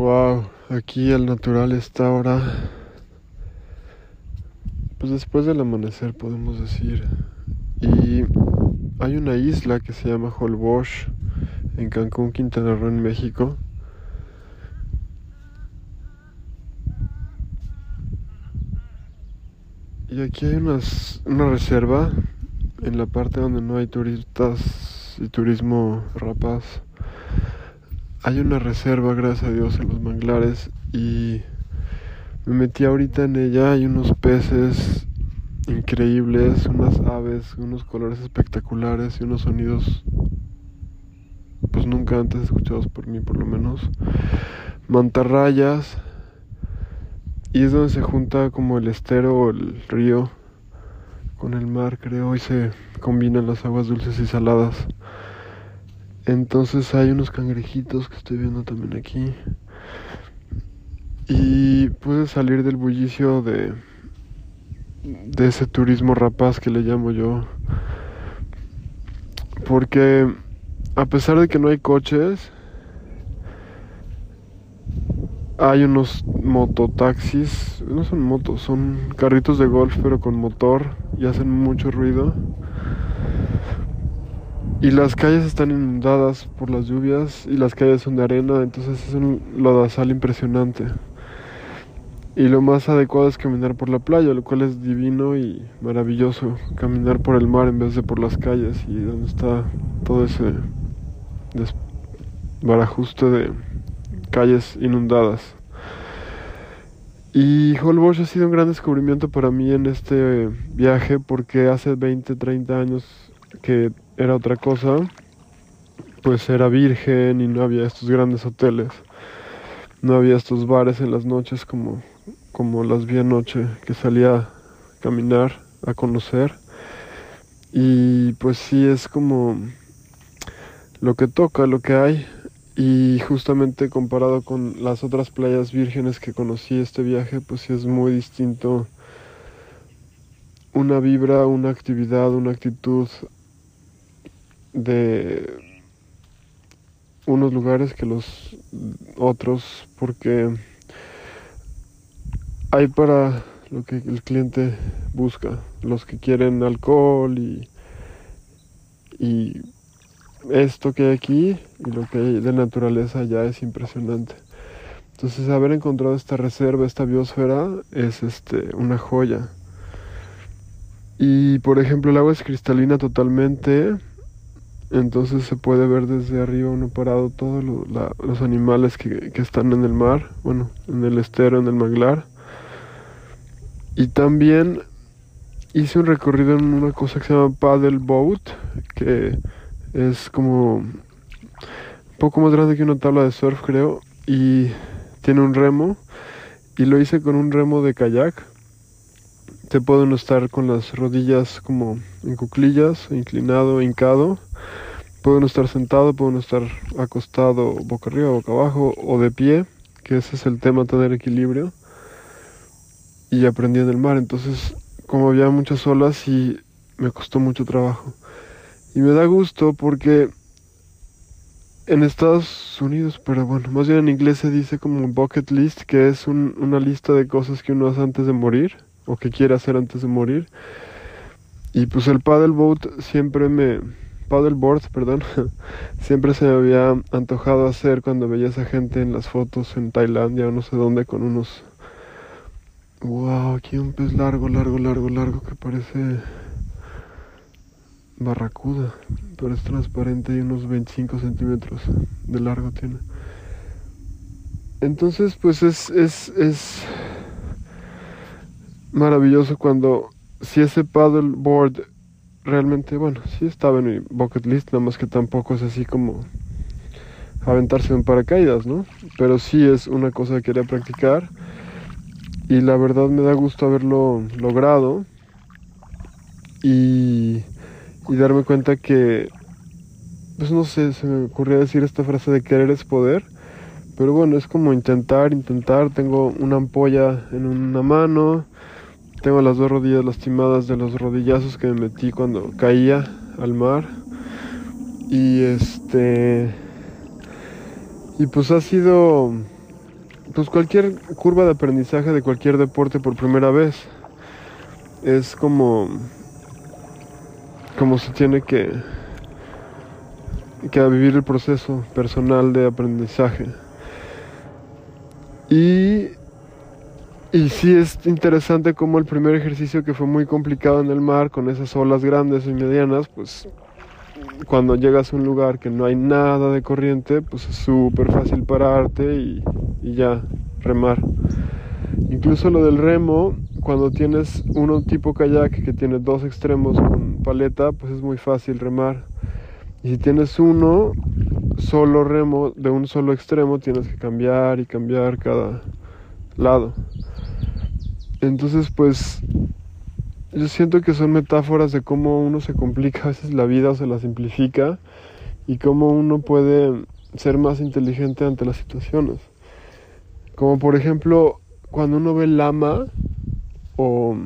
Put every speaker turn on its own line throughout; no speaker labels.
Wow, aquí el natural está ahora. Pues después del amanecer podemos decir. Y hay una isla que se llama Holbox en Cancún, Quintana Roo, en México. Y aquí hay una reserva en la parte donde no hay turistas y turismo rapaz hay una reserva, gracias a Dios, en los manglares y me metí ahorita en ella. Hay unos peces increíbles, unas aves, unos colores espectaculares y unos sonidos pues nunca antes escuchados por mí por lo menos. Mantarrayas y es donde se junta como el estero o el río con el mar creo y se combinan las aguas dulces y saladas. Entonces hay unos cangrejitos que estoy viendo también aquí. Y pude salir del bullicio de, de ese turismo rapaz que le llamo yo. Porque a pesar de que no hay coches, hay unos mototaxis, no son motos, son carritos de golf pero con motor y hacen mucho ruido. Y las calles están inundadas por las lluvias y las calles son de arena, entonces es un lodazal impresionante. Y lo más adecuado es caminar por la playa, lo cual es divino y maravilloso. Caminar por el mar en vez de por las calles y donde está todo ese barajuste de calles inundadas. Y Holbox ha sido un gran descubrimiento para mí en este viaje porque hace 20, 30 años que era otra cosa, pues era virgen y no había estos grandes hoteles. No había estos bares en las noches como, como las vi anoche que salía a caminar, a conocer. Y pues sí es como lo que toca, lo que hay. Y justamente comparado con las otras playas vírgenes que conocí este viaje, pues sí es muy distinto una vibra, una actividad, una actitud de unos lugares que los otros porque hay para lo que el cliente busca, los que quieren alcohol y, y esto que hay aquí y lo que hay de naturaleza ya es impresionante. Entonces haber encontrado esta reserva, esta biosfera es este una joya. Y por ejemplo el agua es cristalina totalmente entonces se puede ver desde arriba uno parado todos los animales que, que, están en el mar, bueno, en el estero, en el manglar. Y también hice un recorrido en una cosa que se llama paddle boat, que es como un poco más grande que una tabla de surf, creo, y tiene un remo. Y lo hice con un remo de kayak. Se puede estar con las rodillas como en cuclillas, inclinado, hincado Puede uno estar sentado, puede uno estar acostado boca arriba, boca abajo o de pie, que ese es el tema, tener equilibrio. Y aprendí en el mar, entonces como había muchas olas y me costó mucho trabajo. Y me da gusto porque en Estados Unidos, pero bueno, más bien en inglés se dice como bucket list, que es una lista de cosas que uno hace antes de morir o que quiere hacer antes de morir. Y pues el paddleboat siempre me, paddleboard, perdón, siempre se me había antojado hacer cuando veía a esa gente en las fotos en Tailandia o no sé dónde con unos... Wow, aquí un pez largo, largo, largo, largo que parece barracuda, pero es transparente y unos 25 centímetros de largo tiene. Entonces, pues es, es, es maravilloso cuando si ese paddleboard realmente, bueno, sí estaba en mi bucket list, nada más que tampoco es así como aventarse en paracaídas, ¿no? Pero sí es una cosa que quería practicar y la verdad me da gusto haberlo logrado y, y darme cuenta que, pues no sé, se me ocurría decir esta frase de querer es poder, pero bueno, es como intentar, intentar, tengo una ampolla en una mano, tengo las dos rodillas lastimadas de los rodillazos que me metí cuando caía al mar. Y este. Y pues ha sido pues cualquier curva de aprendizaje de cualquier deporte por primera vez. Es como como se tiene que que vivir el proceso personal de aprendizaje. Y y sí es interesante como el primer ejercicio que fue muy complicado en el mar con esas olas grandes y medianas, pues cuando llegas a un lugar que no hay nada de corriente, pues es súper fácil pararte y, ya, remar. Incluso lo del remo, cuando tienes uno tipo kayak que tiene dos extremos con paleta, pues es muy fácil remar. Y si tienes uno solo remo de un solo extremo, tienes que cambiar y cambiar cada lado. Entonces, pues yo siento que son metáforas de cómo uno se complica a veces la vida o se la simplifica y cómo uno puede ser más inteligente ante las situaciones. Como por ejemplo, cuando uno ve lama o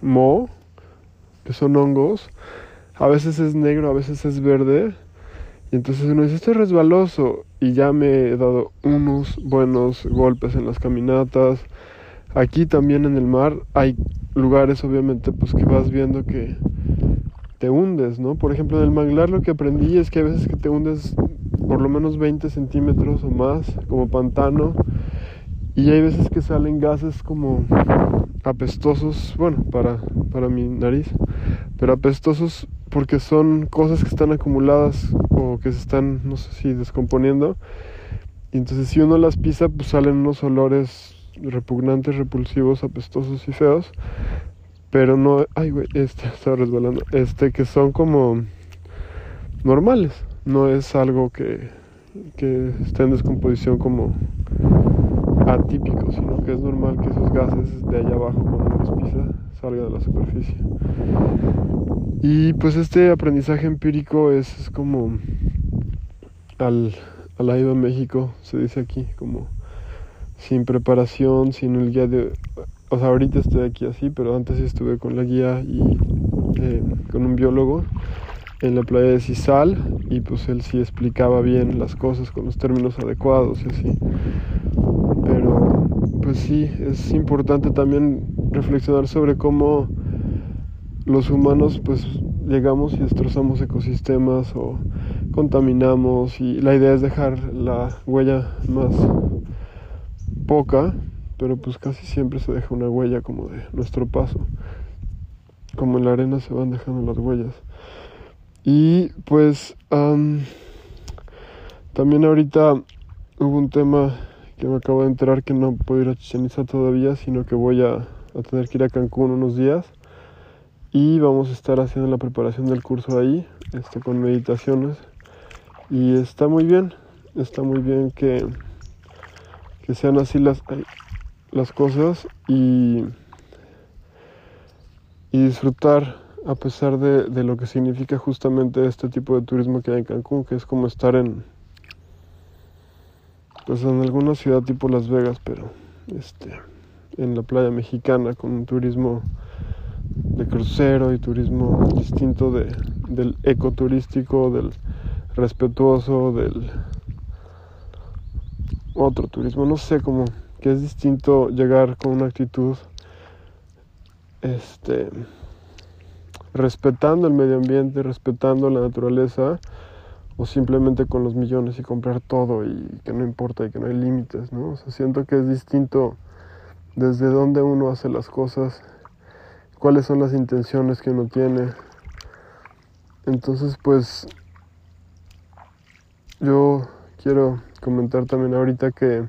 mo, que son hongos, a veces es negro, a veces es verde, y entonces uno dice, esto es resbaloso, y ya me he dado unos buenos golpes en las caminatas. Aquí también en el mar hay lugares obviamente pues que vas viendo que te hundes, ¿no? Por ejemplo, en el manglar lo que aprendí es que a veces que te hundes por lo menos 20 centímetros o más, como pantano, y hay veces que salen gases como apestosos, bueno, para, para mi nariz, pero apestosos porque son cosas que están acumuladas o que se están, no sé si, descomponiendo. Y entonces si uno las pisa, pues salen unos olores repugnantes, repulsivos, apestosos y feos. Pero no, ay güey, este estaba resbalando. Este que son como normales. No es algo que, que esté en descomposición como atípico, sino que es normal que esos gases de allá abajo cuando los pisa salgan de la superficie. Y pues este aprendizaje empírico es, como al, al ido a México, se dice aquí, como sin preparación, sin el guía de... O sea, ahorita estoy aquí así, pero antes estuve con la guía y eh, con un biólogo en la playa de Cisal y pues él sí explicaba bien las cosas con los términos adecuados y así. Pero pues sí, es importante también reflexionar sobre cómo los humanos pues llegamos y destrozamos ecosistemas o contaminamos y la idea es dejar la huella más poca, pero pues casi siempre se deja una huella como de nuestro paso. Como en la arena se van dejando las huellas. Y pues también ahorita hubo un tema que me acabo de enterar que no puedo ir a Chichen todavía, sino que voy a, a tener que ir a Cancún unos días y vamos a estar haciendo la preparación del curso ahí, este, con meditaciones. Y está muy bien, está muy bien que que sean así las, las cosas y, y disfrutar a pesar de, de, lo que significa justamente este tipo de turismo que hay en Cancún, que es como estar en pues en alguna ciudad tipo Las Vegas, pero este en la playa mexicana con un turismo de crucero y turismo distinto de, del ecoturístico, del respetuoso, del otro turismo, no sé, como que es distinto llegar con una actitud este respetando el medio ambiente, respetando la naturaleza o simplemente con los millones y comprar todo y que no importa y que no hay límites, ¿no? O sea, siento que es distinto desde dónde uno hace las cosas, cuáles son las intenciones que uno tiene. Entonces, pues yo quiero comentar también ahorita que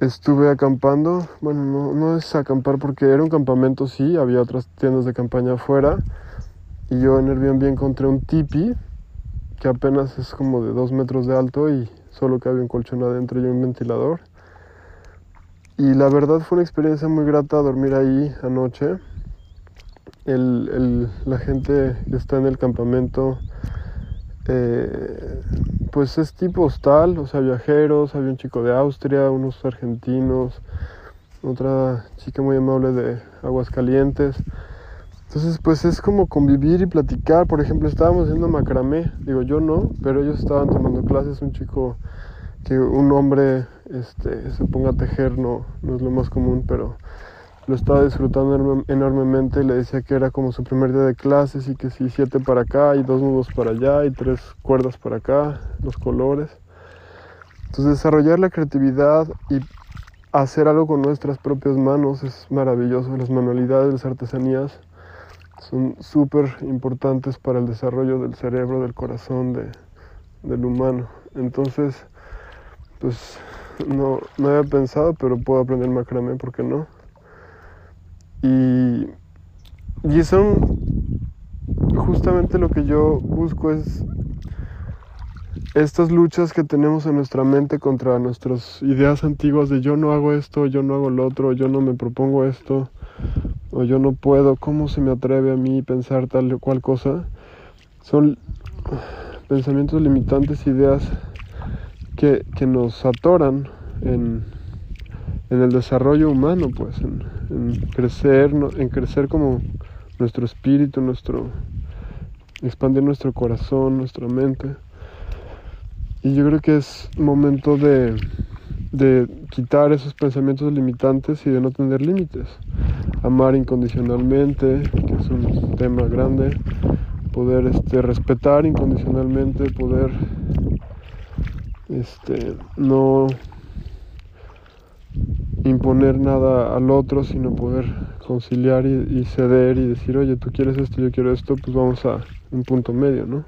estuve acampando. Bueno, no, es acampar porque era un campamento, sí, había otras tiendas de campaña afuera. Y yo en Airbnb encontré un tipi que apenas es como de dos metros de alto y solo cabe un colchón adentro y un ventilador. Y la verdad fue una experiencia muy grata dormir ahí anoche. El, el, la gente que está en el campamento eh, pues es tipo hostal, o sea, viajeros, había un chico de Austria, unos argentinos, otra chica muy amable de Aguascalientes. Entonces, pues es como convivir y platicar. Por ejemplo, estábamos haciendo macramé, digo yo no, pero ellos estaban tomando clases, un chico que un hombre este, se ponga a tejer no, no es lo más común, pero lo estaba disfrutando enormemente. Le decía que era como su primer día de clases y que si siete para acá y dos nudos para allá y tres cuerdas para acá, los colores. Entonces desarrollar la creatividad y hacer algo con nuestras propias manos es maravilloso. Las manualidades, las artesanías son súper importantes para el desarrollo del cerebro, del corazón, de, del humano. Entonces, pues no, no había pensado, pero puedo aprender macramé, ¿por qué no? Y, y son justamente lo que yo busco es estas luchas que tenemos en nuestra mente contra nuestras ideas antiguas de yo no hago esto, yo no hago lo otro, yo no me propongo esto, o yo no puedo, ¿cómo se me atreve a mí pensar tal o cual cosa? Son pensamientos limitantes, ideas que, que nos atoran en, en el desarrollo humano, pues, en, crecer, en crecer como nuestro espíritu, nuestro expandir nuestro corazón, nuestra mente. Y yo creo que es momento de, de quitar esos pensamientos limitantes y de no tener límites. Amar incondicionalmente, que es un tema grande, poder este, respetar incondicionalmente, poder este, no imponer nada al otro, sino poder conciliar y, ceder y decir, oye, tú quieres esto, yo quiero esto, pues vamos a un punto medio, ¿no?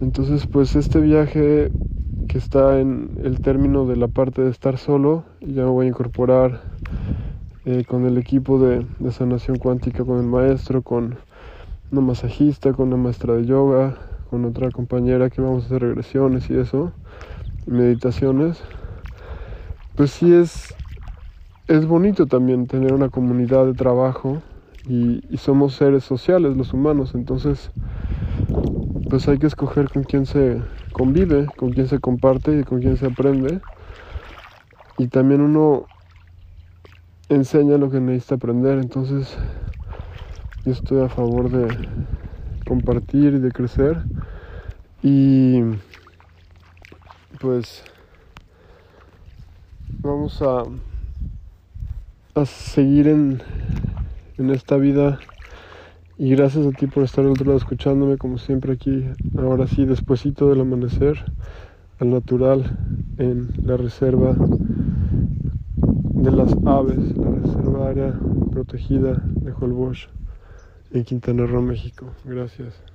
Entonces, pues este viaje que está en el término de la parte de estar solo, ya me voy a incorporar eh, con el equipo de, de sanación cuántica, con el maestro, con una masajista, con una maestra de yoga, con otra compañera que vamos a hacer regresiones y eso, meditaciones pues sí es, es bonito también tener una comunidad de trabajo y, somos seres sociales los humanos, entonces pues hay que escoger con quién se convive, con quién se comparte y con quién se aprende. Y también uno enseña lo que necesita aprender, entonces yo estoy a favor de compartir y de crecer. Y pues vamos a, a seguir en, en esta vida. Y gracias a ti por estar al otro lado escuchándome como siempre aquí ahora sí despuesito del amanecer al natural en la reserva de las aves la reserva área protegida de Holbox en Quintana Roo México. Gracias